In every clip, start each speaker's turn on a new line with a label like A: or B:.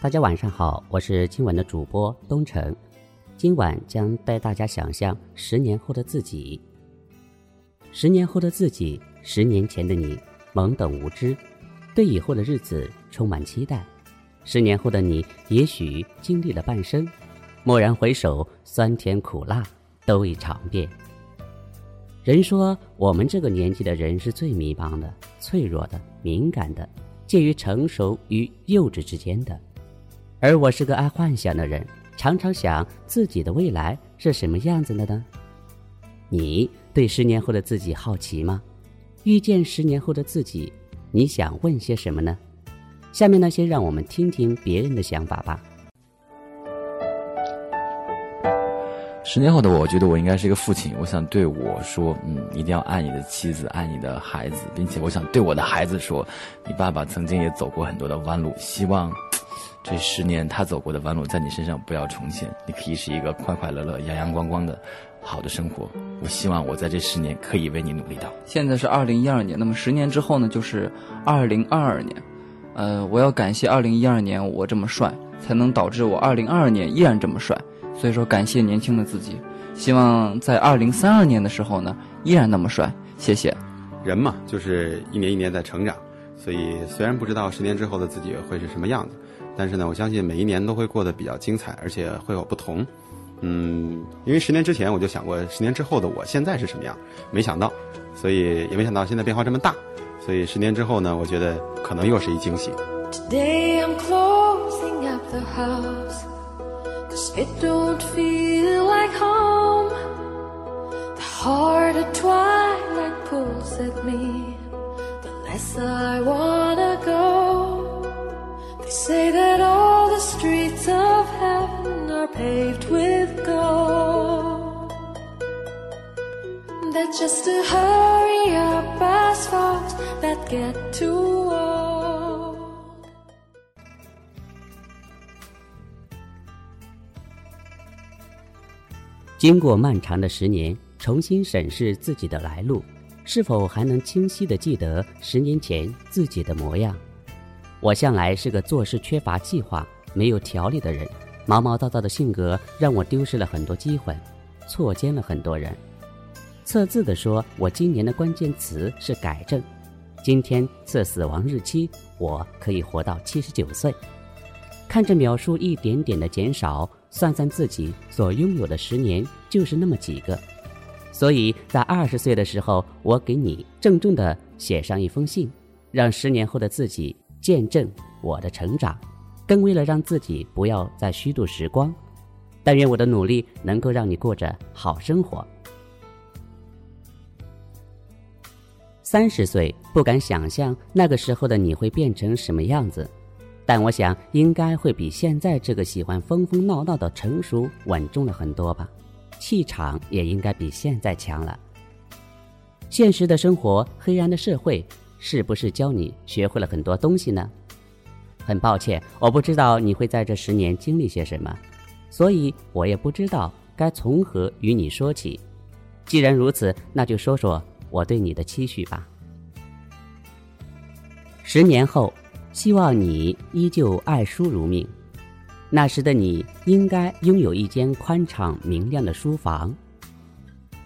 A: 大家晚上好，我是今晚的主播东城。今晚将带大家想象十年后的自己。十年后的自己，十年前的你，懵懂无知，对以后的日子充满期待。十年后的你，也许经历了半生，蓦然回首，酸甜苦辣都已尝遍。人说，我们这个年纪的人是最迷茫的、脆弱的、敏感的，介于成熟与幼稚之间的。而我是个爱幻想的人，常常想自己的未来是什么样子的呢？你对十年后的自己好奇吗？遇见十年后的自己，你想问些什么呢？下面呢，先让我们听听别人的想法吧。
B: 十年后的我，我觉得我应该是一个父亲。我想对我说，嗯，一定要爱你的妻子，爱你的孩子，并且我想对我的孩子说，你爸爸曾经也走过很多的弯路，希望。这十年他走过的弯路，在你身上不要重现。你可以是一个快快乐乐、阳阳光光的好的生活。我希望我在这十年可以为你努力到。
C: 现在是二零一二年，那么十年之后呢，就是二零二二年。呃，我要感谢二零一二年我这么帅，才能导致我二零二二年依然这么帅。所以说，感谢年轻的自己。希望在二零三二年的时候呢，依然那么帅。谢谢。
D: 人嘛，就是一年一年在成长，所以虽然不知道十年之后的自己会是什么样子。但是呢，我相信每一年都会过得比较精彩，而且会有不同。嗯，因为十年之前我就想过，十年之后的我现在是什么样，没想到，所以也没想到现在变化这么大。所以十年之后呢，我觉得可能又是一惊喜。
E: Say that all the streets of heaven are paved with gold that just to hurry up as folks that get too old
A: 经过漫长的十年重新审视自己的来路是否还能清晰的记得十年前自己的模样我向来是个做事缺乏计划、没有条理的人，毛毛躁躁的性格让我丢失了很多机会，错肩了很多人。测字的说，我今年的关键词是改正。今天测死亡日期，我可以活到七十九岁。看着秒数一点点的减少，算算自己所拥有的十年，就是那么几个。所以在二十岁的时候，我给你郑重的写上一封信，让十年后的自己。见证我的成长，更为了让自己不要再虚度时光。但愿我的努力能够让你过着好生活。三十岁不敢想象那个时候的你会变成什么样子，但我想应该会比现在这个喜欢疯疯闹闹的成熟稳重了很多吧，气场也应该比现在强了。现实的生活，黑暗的社会。是不是教你学会了很多东西呢？很抱歉，我不知道你会在这十年经历些什么，所以我也不知道该从何与你说起。既然如此，那就说说我对你的期许吧。十年后，希望你依旧爱书如命。那时的你应该拥有一间宽敞明亮的书房，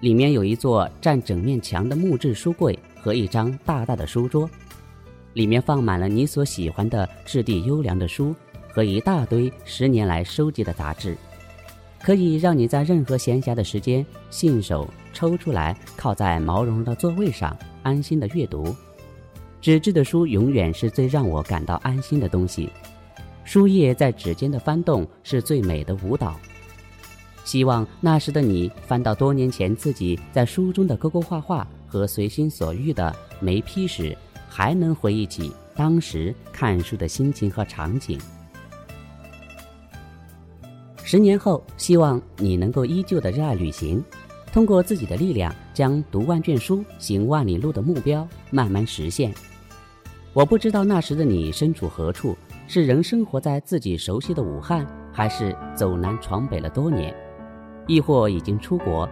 A: 里面有一座占整面墙的木质书柜。和一张大大的书桌，里面放满了你所喜欢的质地优良的书和一大堆十年来收集的杂志，可以让你在任何闲暇的时间信手抽出来，靠在毛茸茸的座位上安心的阅读。纸质的书永远是最让我感到安心的东西，书页在指尖的翻动是最美的舞蹈。希望那时的你翻到多年前自己在书中的勾勾画画和随心所欲的没批时，还能回忆起当时看书的心情和场景。十年后，希望你能够依旧的热爱旅行，通过自己的力量，将读万卷书、行万里路的目标慢慢实现。我不知道那时的你身处何处，是仍生活在自己熟悉的武汉，还是走南闯北了多年。亦或已经出国，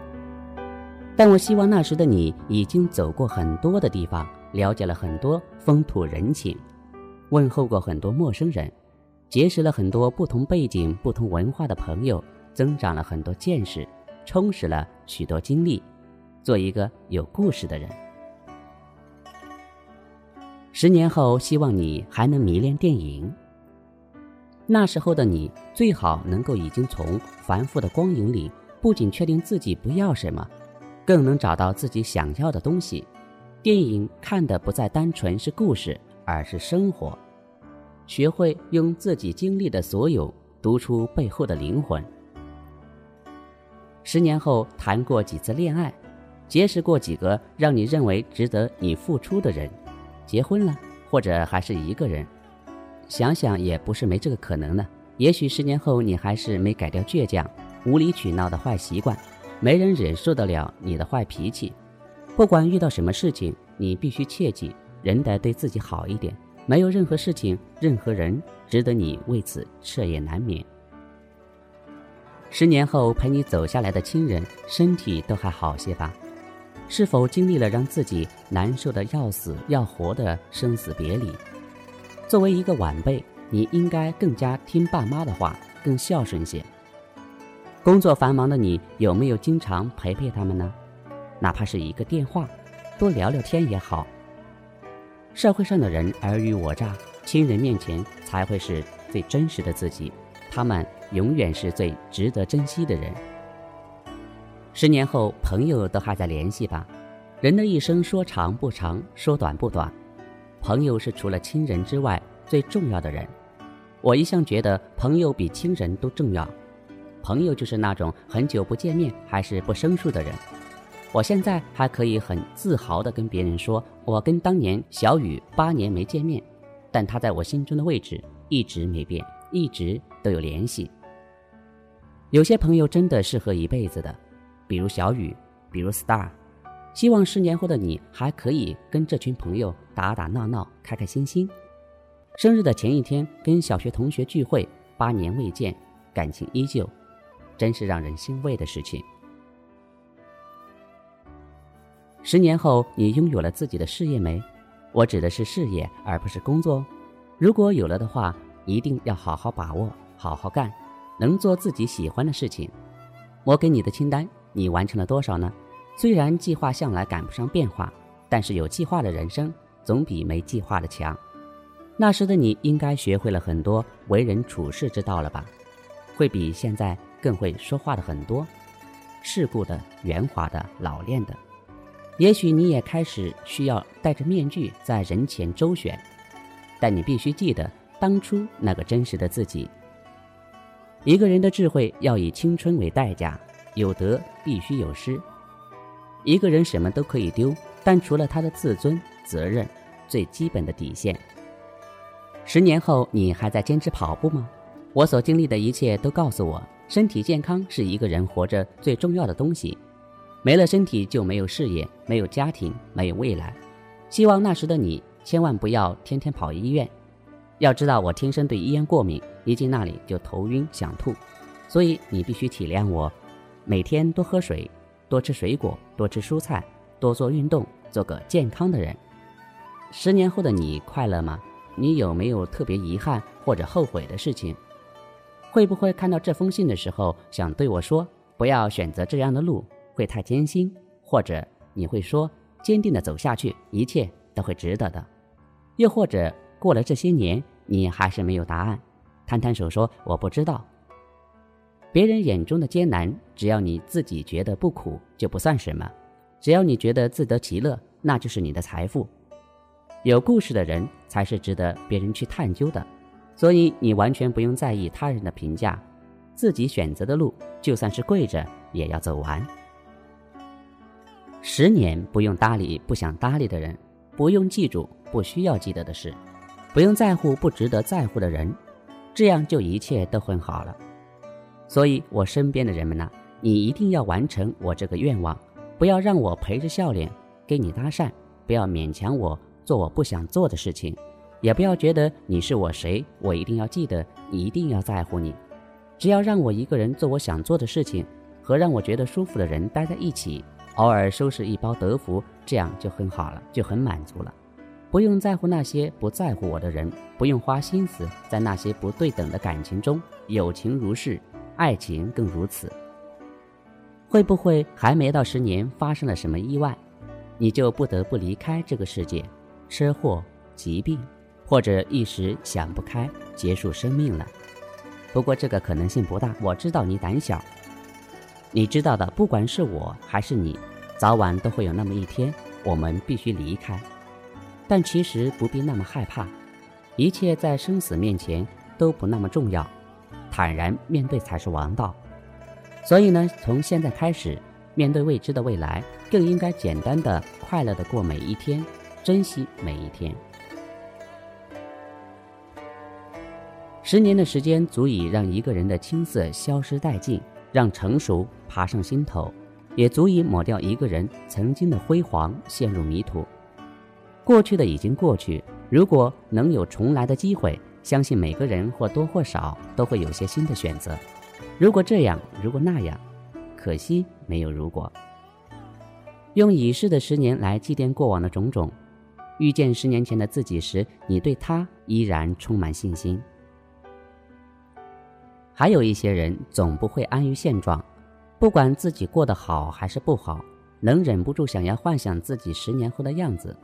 A: 但我希望那时的你已经走过很多的地方，了解了很多风土人情，问候过很多陌生人，结识了很多不同背景、不同文化的朋友，增长了很多见识，充实了许多经历，做一个有故事的人。十年后，希望你还能迷恋电影。那时候的你，最好能够已经从繁复的光影里。不仅确定自己不要什么，更能找到自己想要的东西。电影看的不再单纯是故事，而是生活。学会用自己经历的所有读出背后的灵魂。十年后谈过几次恋爱，结识过几个让你认为值得你付出的人，结婚了，或者还是一个人。想想也不是没这个可能呢。也许十年后你还是没改掉倔强。无理取闹的坏习惯，没人忍受得了你的坏脾气。不管遇到什么事情，你必须切记，人得对自己好一点。没有任何事情、任何人值得你为此彻夜难眠。十年后陪你走下来的亲人，身体都还好些吧？是否经历了让自己难受的要死要活的生死别离？作为一个晚辈，你应该更加听爸妈的话，更孝顺些。工作繁忙的你有没有经常陪陪他们呢？哪怕是一个电话，多聊聊天也好。社会上的人尔虞我诈，亲人面前才会是最真实的自己，他们永远是最值得珍惜的人。十年后，朋友都还在联系吧？人的一生说长不长，说短不短，朋友是除了亲人之外最重要的人。我一向觉得朋友比亲人都重要。朋友就是那种很久不见面还是不生疏的人。我现在还可以很自豪地跟别人说，我跟当年小雨八年没见面，但他在我心中的位置一直没变，一直都有联系。有些朋友真的适合一辈子的，比如小雨，比如 Star。希望十年后的你还可以跟这群朋友打打闹闹，开开心心。生日的前一天跟小学同学聚会，八年未见，感情依旧。真是让人欣慰的事情。十年后，你拥有了自己的事业没？我指的是事业，而不是工作。如果有了的话，一定要好好把握，好好干，能做自己喜欢的事情。我给你的清单，你完成了多少呢？虽然计划向来赶不上变化，但是有计划的人生总比没计划的强。那时的你应该学会了很多为人处事之道了吧？会比现在。更会说话的很多，世故的、圆滑的、老练的。也许你也开始需要戴着面具在人前周旋，但你必须记得当初那个真实的自己。一个人的智慧要以青春为代价，有得必须有失。一个人什么都可以丢，但除了他的自尊、责任，最基本的底线。十年后，你还在坚持跑步吗？我所经历的一切都告诉我。身体健康是一个人活着最重要的东西，没了身体就没有事业，没有家庭，没有未来。希望那时的你千万不要天天跑医院。要知道我天生对医院过敏，一进那里就头晕想吐，所以你必须体谅我。每天多喝水，多吃水果，多吃蔬菜，多做运动，做个健康的人。十年后的你快乐吗？你有没有特别遗憾或者后悔的事情？会不会看到这封信的时候，想对我说不要选择这样的路，会太艰辛？或者你会说，坚定的走下去，一切都会值得的。又或者过了这些年，你还是没有答案，摊摊手说我不知道。别人眼中的艰难，只要你自己觉得不苦，就不算什么；只要你觉得自得其乐，那就是你的财富。有故事的人才是值得别人去探究的，所以你完全不用在意他人的评价，自己选择的路，就算是跪着也要走完。十年不用搭理不想搭理的人，不用记住不需要记得的事，不用在乎不值得在乎的人，这样就一切都很好了。所以，我身边的人们呢，你一定要完成我这个愿望，不要让我陪着笑脸跟你搭讪，不要勉强我做我不想做的事情，也不要觉得你是我谁，我一定要记得，一定要在乎你。只要让我一个人做我想做的事情，和让我觉得舒服的人待在一起，偶尔收拾一包德芙，这样就很好了，就很满足了。不用在乎那些不在乎我的人，不用花心思在那些不对等的感情中，友情如是。爱情更如此。会不会还没到十年，发生了什么意外，你就不得不离开这个世界？车祸、疾病，或者一时想不开，结束生命了？不过这个可能性不大。我知道你胆小，你知道的。不管是我还是你，早晚都会有那么一天，我们必须离开。但其实不必那么害怕，一切在生死面前都不那么重要。坦然面对才是王道，所以呢，从现在开始，面对未知的未来，更应该简单的、快乐的过每一天，珍惜每一天。十年的时间足以让一个人的青涩消失殆尽，让成熟爬上心头，也足以抹掉一个人曾经的辉煌，陷入迷途。过去的已经过去，如果能有重来的机会。相信每个人或多或少都会有些新的选择。如果这样，如果那样，可惜没有如果。用已逝的十年来祭奠过往的种种，遇见十年前的自己时，你对他依然充满信心。还有一些人总不会安于现状，不管自己过得好还是不好，能忍不住想要幻想自己十年后的样子。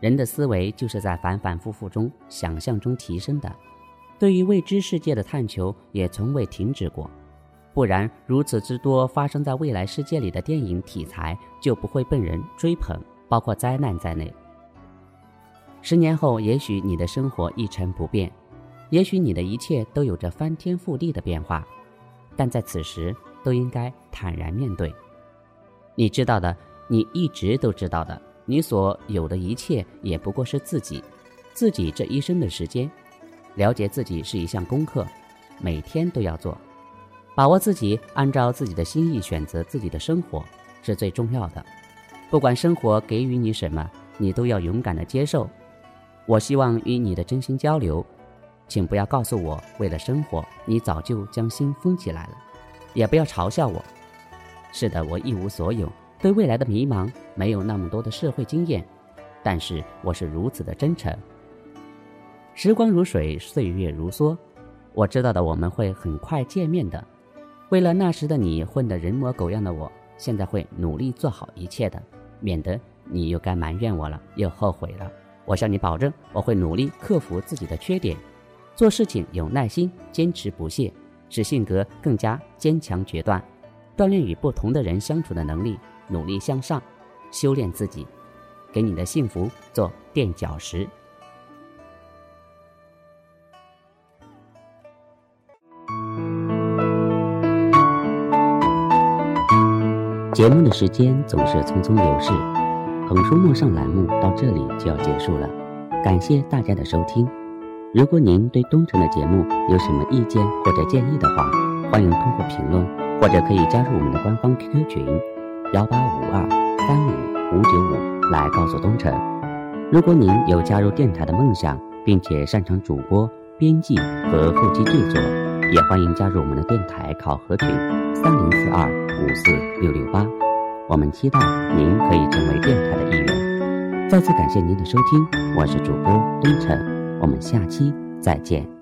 A: 人的思维就是在反反复复中、想象中提升的，对于未知世界的探求也从未停止过。不然，如此之多发生在未来世界里的电影题材就不会被人追捧，包括灾难在内。十年后，也许你的生活一成不变，也许你的一切都有着翻天覆地的变化，但在此时都应该坦然面对。你知道的，你一直都知道的。你所有的一切也不过是自己，自己这一生的时间，了解自己是一项功课，每天都要做，把握自己，按照自己的心意选择自己的生活是最重要的。不管生活给予你什么，你都要勇敢的接受。我希望与你的真心交流，请不要告诉我为了生活你早就将心封起来了，也不要嘲笑我。是的，我一无所有。对未来的迷茫，没有那么多的社会经验，但是我是如此的真诚。时光如水，岁月如梭，我知道的，我们会很快见面的。为了那时的你混得人模狗样的我，现在会努力做好一切的，免得你又该埋怨我了，又后悔了。我向你保证，我会努力克服自己的缺点，做事情有耐心，坚持不懈，使性格更加坚强决断，锻炼与不同的人相处的能力。努力向上，修炼自己，给你的幸福做垫脚石。节目的时间总是匆匆流逝，横书陌上栏目到这里就要结束了。感谢大家的收听。如果您对东城的节目有什么意见或者建议的话，欢迎通过评论或者可以加入我们的官方 QQ 群。幺八五二三五五九五来告诉东城。如果您有加入电台的梦想，并且擅长主播、编辑和后期制作，也欢迎加入我们的电台考核群三零四二五四六六八。我们期待您可以成为电台的一员。再次感谢您的收听，我是主播东城，我们下期再见。